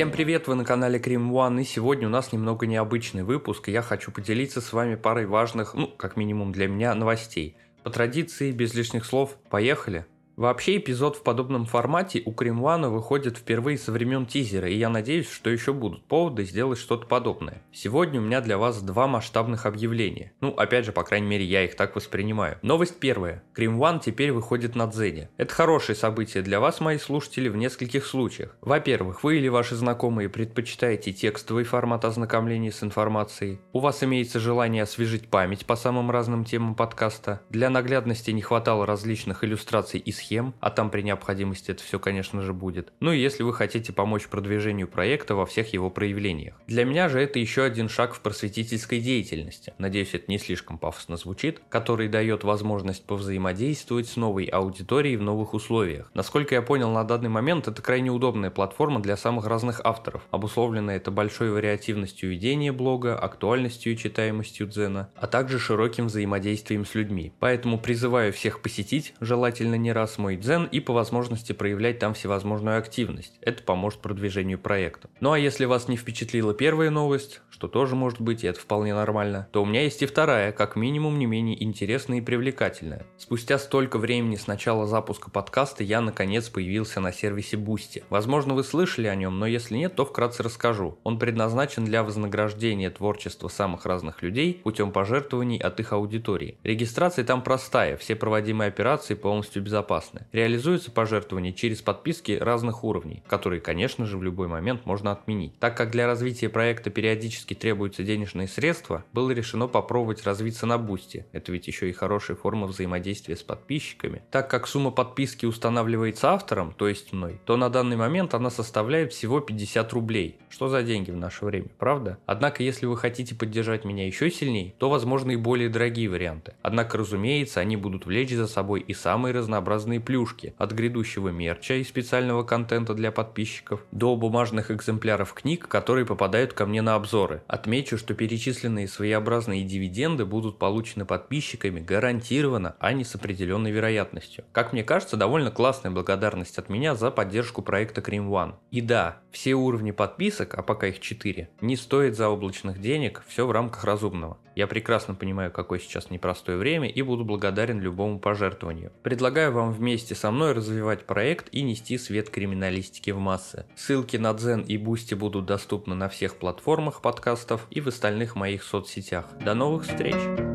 Всем привет, вы на канале Cream One, и сегодня у нас немного необычный выпуск, и я хочу поделиться с вами парой важных, ну, как минимум для меня, новостей. По традиции, без лишних слов, поехали! Вообще эпизод в подобном формате у Кремвана выходит впервые со времен тизера, и я надеюсь, что еще будут поводы сделать что-то подобное. Сегодня у меня для вас два масштабных объявления. Ну, опять же, по крайней мере, я их так воспринимаю. Новость первая. Кремван теперь выходит на Дзене. Это хорошее событие для вас, мои слушатели, в нескольких случаях. Во-первых, вы или ваши знакомые предпочитаете текстовый формат ознакомления с информацией. У вас имеется желание освежить память по самым разным темам подкаста. Для наглядности не хватало различных иллюстраций и схем схем, а там при необходимости это все, конечно же, будет. Ну и если вы хотите помочь продвижению проекта во всех его проявлениях. Для меня же это еще один шаг в просветительской деятельности, надеюсь, это не слишком пафосно звучит, который дает возможность повзаимодействовать с новой аудиторией в новых условиях. Насколько я понял, на данный момент это крайне удобная платформа для самых разных авторов. Обусловлена это большой вариативностью ведения блога, актуальностью и читаемостью Дзена, а также широким взаимодействием с людьми. Поэтому призываю всех посетить, желательно не раз мой дзен и по возможности проявлять там всевозможную активность. Это поможет продвижению проекта. Ну а если вас не впечатлила первая новость, что тоже может быть, и это вполне нормально, то у меня есть и вторая, как минимум не менее интересная и привлекательная. Спустя столько времени с начала запуска подкаста я наконец появился на сервисе Boosty. Возможно вы слышали о нем, но если нет, то вкратце расскажу. Он предназначен для вознаграждения творчества самых разных людей путем пожертвований от их аудитории. Регистрация там простая, все проводимые операции полностью безопасны безопасны. Реализуются пожертвования через подписки разных уровней, которые, конечно же, в любой момент можно отменить. Так как для развития проекта периодически требуются денежные средства, было решено попробовать развиться на бусте. Это ведь еще и хорошая форма взаимодействия с подписчиками. Так как сумма подписки устанавливается автором, то есть мной, то на данный момент она составляет всего 50 рублей. Что за деньги в наше время, правда? Однако, если вы хотите поддержать меня еще сильнее, то возможны и более дорогие варианты. Однако, разумеется, они будут влечь за собой и самые разнообразные плюшки, от грядущего мерча и специального контента для подписчиков, до бумажных экземпляров книг, которые попадают ко мне на обзоры. Отмечу, что перечисленные своеобразные дивиденды будут получены подписчиками гарантированно, а не с определенной вероятностью. Как мне кажется, довольно классная благодарность от меня за поддержку проекта Cream One. И да, все уровни подписок, а пока их 4, не стоят заоблачных денег, все в рамках разумного. Я прекрасно понимаю, какое сейчас непростое время и буду благодарен любому пожертвованию. Предлагаю вам вместе со мной развивать проект и нести свет криминалистики в массы. Ссылки на Дзен и Boosty будут доступны на всех платформах подкастов и в остальных моих соцсетях. До новых встреч!